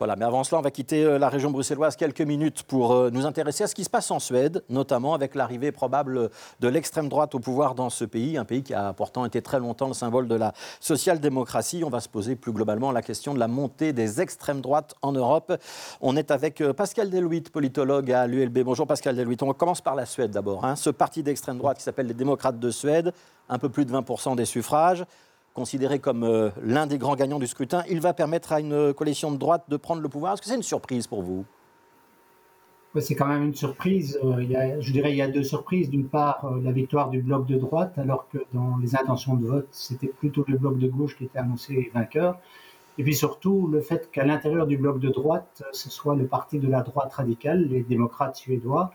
Voilà, mais avant cela, on va quitter euh, la région bruxelloise quelques minutes pour euh, nous intéresser à ce qui se passe en Suède, notamment avec l'arrivée probable de l'extrême droite au pouvoir dans ce pays, un pays qui a pourtant été très longtemps le symbole de la social-démocratie. On va se poser plus globalement la question de la montée des extrêmes droites en Europe. On est avec euh, Pascal Deluit, politologue à l'ULB. Bonjour Pascal Deluit. On commence par la Suède d'abord. Hein. Ce parti d'extrême droite qui s'appelle les démocrates de Suède, un peu plus de 20% des suffrages considéré comme euh, l'un des grands gagnants du scrutin, il va permettre à une coalition de droite de prendre le pouvoir. Est-ce que c'est une surprise pour vous? C'est quand même une surprise. Euh, je dirais il y a deux surprises. D'une part, euh, la victoire du bloc de droite, alors que dans les intentions de vote, c'était plutôt le bloc de gauche qui était annoncé vainqueur. Et puis surtout, le fait qu'à l'intérieur du bloc de droite, ce soit le parti de la droite radicale, les démocrates suédois,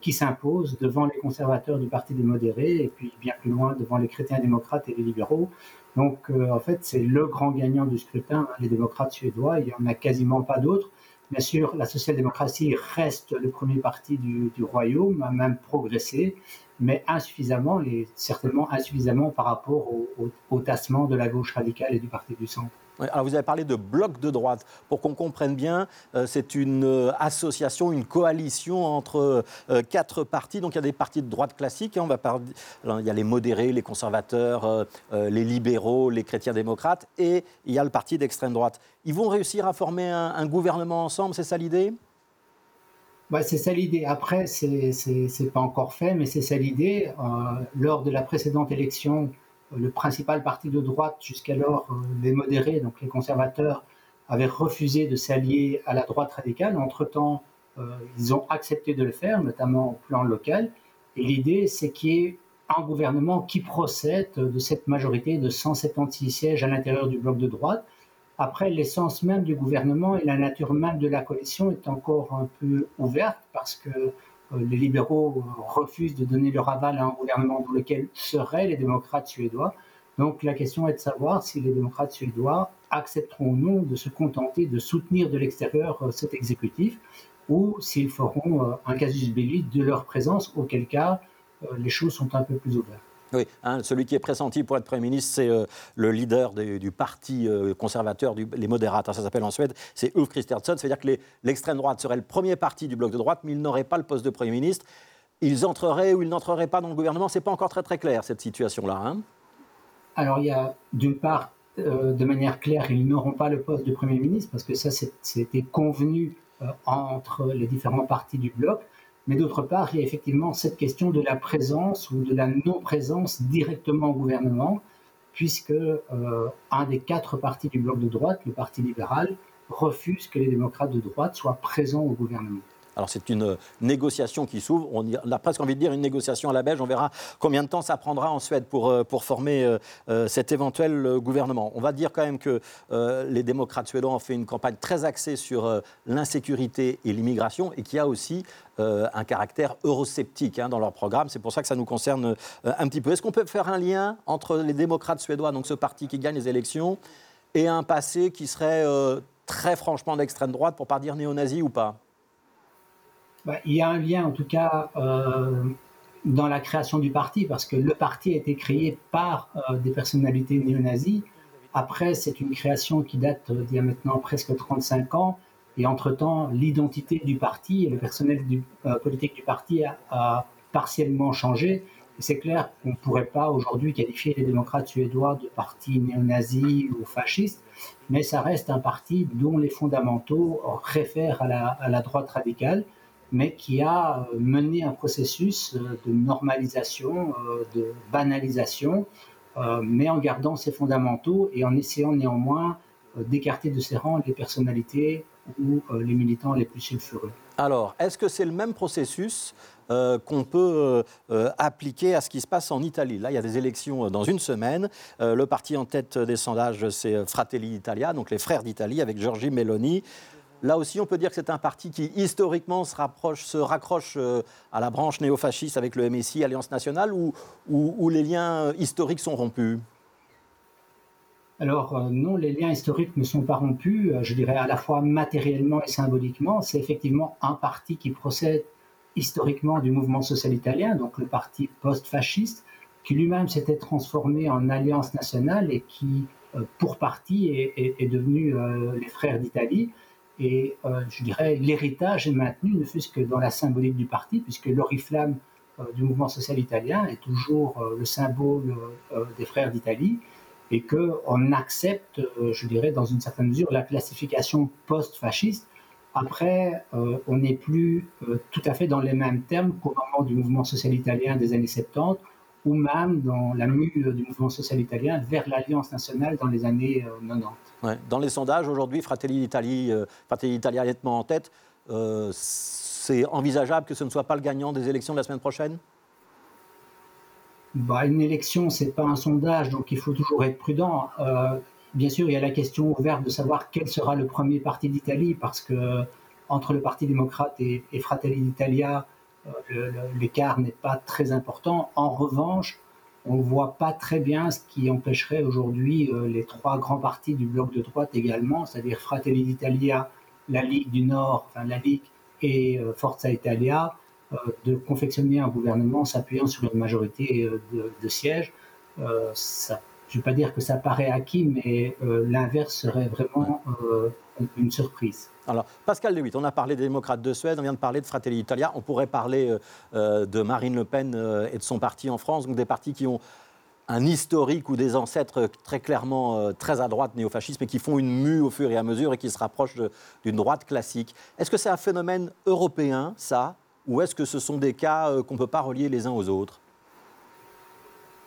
qui s'impose devant les conservateurs du Parti des modérés, et puis bien plus loin devant les chrétiens démocrates et les libéraux. Donc, euh, en fait, c'est le grand gagnant du scrutin, les démocrates suédois. Il n'y en a quasiment pas d'autres. Bien sûr, la social-démocratie reste le premier parti du, royaume, a même progressé, mais insuffisamment, et certainement insuffisamment par rapport au tassement de la gauche radicale et du parti du centre. Alors vous avez parlé de bloc de droite. Pour qu'on comprenne bien, euh, c'est une euh, association, une coalition entre euh, quatre partis. Donc il y a des partis de droite classiques. Hein. on va parler, il y a les modérés, les conservateurs, les libéraux, les chrétiens démocrates, et il y a le parti d'extrême droite. Ils vont réussir à former un, gouvernement ensemble, c'est ça l'idée? C'est ça l'idée. Après, c'est pas encore fait, mais c'est ça l'idée. lors de la précédente élection, le principal parti de droite, jusqu'alors euh, les modérés, donc les conservateurs, avaient refusé de s'allier à la droite radicale. Entre-temps, euh, ils ont accepté de le faire, notamment au plan local. Et l'idée, c'est qu'il y ait un gouvernement qui procède de cette majorité de 176 sièges à l'intérieur du bloc de droite. Après, l'essence même du gouvernement et la nature même de la coalition est encore un peu ouverte parce que les libéraux euh, refusent de donner leur aval à un gouvernement dans lequel seraient les démocrates suédois. Donc la question est de savoir si les démocrates suédois accepteront ou non de se contenter de soutenir de l'extérieur euh, cet exécutif ou s'ils feront un casus belli de leur présence, auquel cas les choses sont un peu plus ouvertes. Oui, hein, celui qui est pressenti pour être Premier ministre, c'est euh, le leader du parti euh, conservateur, les modérates, hein, ça s'appelle en Suède, c'est Ulf Kristersson. C'est-à-dire que l'extrême droite serait le premier parti du bloc de droite, mais il n'aurait pas le poste de Premier ministre. Ils entreraient ou ils n'entreraient pas dans le gouvernement. Ce n'est pas encore très très clair, cette situation-là. Hein. Alors, il y a d'une part, euh, de manière claire, ils n'auront pas le poste de Premier ministre, parce que ça, c'était convenu entre les différents partis du bloc. Mais d'autre part, il y a effectivement cette question de la présence ou de la non-présence directement au gouvernement, puisque euh, un des quatre partis du bloc de droite, le Parti libéral, refuse que les démocrates de droite soient présents au gouvernement. Alors c'est une négociation qui s'ouvre, on a presque envie de dire une négociation à la belge, on verra combien de temps ça prendra en Suède pour, euh, pour former euh, euh, cet éventuel gouvernement. On va dire quand même que les démocrates suédois ont fait une campagne très axée sur l'insécurité et l'immigration et qui a aussi un caractère eurosceptique hein, dans leur programme. C'est pour ça que ça nous concerne un petit peu. Est-ce qu'on peut faire un lien entre les démocrates suédois, donc ce parti qui gagne les élections, et un passé qui serait très franchement d'extrême droite, pour pas dire néo-nazi ou pas? Bah, il y a un lien, en tout cas, euh, dans la création du parti, parce que le parti a été créé par euh, des personnalités néo-nazis. Après, c'est une création qui date d'il y a maintenant presque 35 ans. Et entre-temps, l'identité du parti et le personnel euh, politique du parti a, partiellement changé. C'est clair qu'on ne pourrait pas aujourd'hui qualifier les démocrates suédois de parti néo-nazi ou fasciste, mais ça reste un parti dont les fondamentaux réfèrent à la droite radicale mais qui a euh, mené un processus euh, de normalisation, euh, de banalisation, mais en gardant ses fondamentaux et en essayant néanmoins d'écarter de ses rangs les personnalités ou les militants les plus sulfureux. Alors, est-ce que c'est le même processus qu'on peut appliquer à ce qui se passe en Italie? Là, il y a des élections dans une semaine. le parti en tête des sondages, c'est Fratelli Italia, donc les frères d'Italie, avec Giorgi Meloni. Là aussi, on peut dire que c'est un parti qui, historiquement, se, rapproche, se raccroche euh, à la branche néofasciste avec le MSI, Alliance nationale, où, les liens historiques sont rompus? Alors euh, non, les liens historiques ne sont pas rompus, euh, je dirais à la fois matériellement et symboliquement. C'est effectivement un parti qui procède historiquement du mouvement social italien, donc le parti post-fasciste, qui lui-même s'était transformé en alliance nationale et qui, pour partie, est, devenu les frères d'Italie. Et je dirais l'héritage est maintenu, ne fût-ce que dans la symbolique du parti, puisque l'oriflamme du mouvement social italien est toujours le symbole des frères d'Italie et qu'on accepte, je dirais, dans une certaine mesure, la classification post-fasciste. Après, euh, on n'est plus euh, tout à fait dans les mêmes termes qu'au moment du mouvement social italien des années 70 ou même dans la mue du mouvement social italien vers l'Alliance nationale dans les années 90. Euh, dans les sondages aujourd'hui, Fratelli d'Italie, Fratelli d'Italia nettement en tête. c'est envisageable que ce ne soit pas le gagnant des élections de la semaine prochaine? Bah, Une élection, ce n'est pas un sondage, donc il faut toujours être prudent. Bien sûr, il y a la question ouverte de savoir quel sera le premier parti d'Italie, parce que entre le Parti démocrate et, Fratelli d'Italia, euh, l'écart n'est pas très important. En revanche, on ne voit pas très bien ce qui empêcherait aujourd'hui euh, les trois grands partis du bloc de droite également, c'est-à-dire Fratelli d'Italia, la Ligue du Nord, enfin la Ligue et euh, Forza Italia, de confectionner un gouvernement s'appuyant sur une majorité de, de sièges. ça je ne vais pas dire que ça paraît acquis, mais euh, l'inverse serait vraiment euh, une surprise. Alors, Pascal Lewitt, on a parlé des démocrates de Suède, on vient de parler de Fratelli d'Italia, on pourrait parler euh, de Marine Le Pen et de son parti en France, donc des partis qui ont un historique ou des ancêtres très clairement très à droite néofascisme et qui font une mue au fur et à mesure et qui se rapprochent d'une droite classique. Est-ce que c'est un phénomène européen, ça, ou est-ce que ce sont des cas qu'on ne peut pas relier les uns aux autres?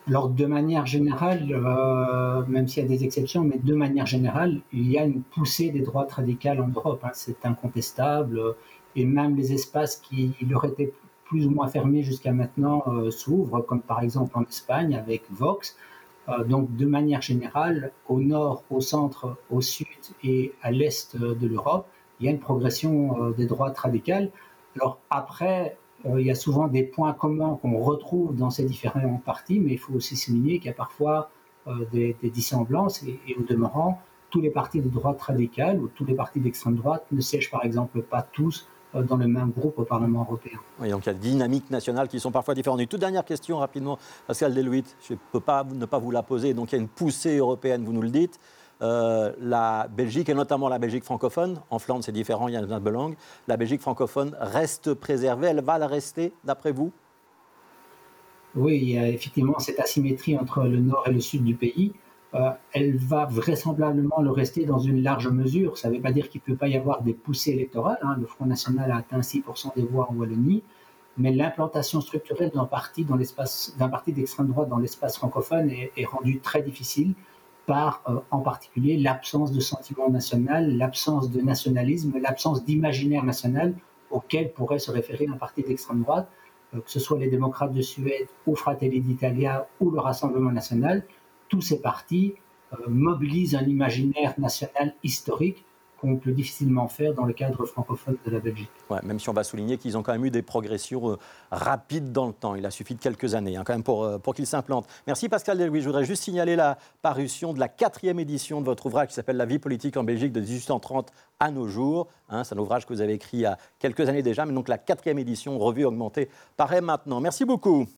Alors, de manière générale, euh, même s'il y a des exceptions, mais de manière générale, il y a une poussée des droites radicales en Europe. Hein, c'est incontestable. Et même les espaces qui leur étaient plus ou moins fermés jusqu'à maintenant euh, s'ouvrent, comme par exemple en Espagne avec Vox. Euh, donc, de manière générale, au nord, au centre, au sud et à l'est de l'Europe, il y a une progression des droites radicales. Alors, après, il y a souvent des points communs qu'on retrouve dans ces différents partis, mais il faut aussi souligner qu'il y a parfois euh, des, dissemblances et, au demeurant, tous les partis de droite radicale ou tous les partis d'extrême droite ne siègent par exemple pas tous euh, dans le même groupe au Parlement européen. Oui, donc il y a des dynamiques nationales qui sont parfois différentes. Une toute dernière question rapidement, Pascal Deluit, je ne peux pas ne pas vous la poser. Donc il y a une poussée européenne, vous nous le dites. Euh, la Belgique, et notamment la Belgique francophone, en Flandre c'est différent, il y a une langue, la Belgique francophone reste préservée, elle va la rester d'après vous? Oui, il y a effectivement cette asymétrie entre le nord et le sud du pays. Euh, elle va vraisemblablement le rester dans une large mesure. Ça ne veut pas dire qu'il ne peut pas y avoir des poussées électorales. Hein. Le Front National a atteint 6% des voix en Wallonie, mais l'implantation structurelle d'un parti, d'extrême droite dans l'espace francophone est rendue très difficile par euh, en particulier l'absence de sentiment national, l'absence de nationalisme, l'absence d'imaginaire national auquel pourrait se référer un parti d'extrême droite, euh, que ce soit les démocrates de Suède ou Fratelli d'Italia ou le Rassemblement national. Tous ces partis euh, mobilisent un imaginaire national historique qu'on peut difficilement faire dans le cadre francophone de la Belgique. même si on va souligner qu'ils ont quand même eu des progressions euh, rapides dans le temps. Il a suffi de quelques années hein, quand même pour, euh, pour qu'ils s'implantent. Merci Pascal Delouis. Je voudrais juste signaler la parution de la quatrième édition de votre ouvrage qui s'appelle La vie politique en Belgique de 1830 à nos jours. Hein, c'est un ouvrage que vous avez écrit il y a quelques années déjà, mais donc la quatrième édition, revue augmentée, paraît maintenant. Merci beaucoup.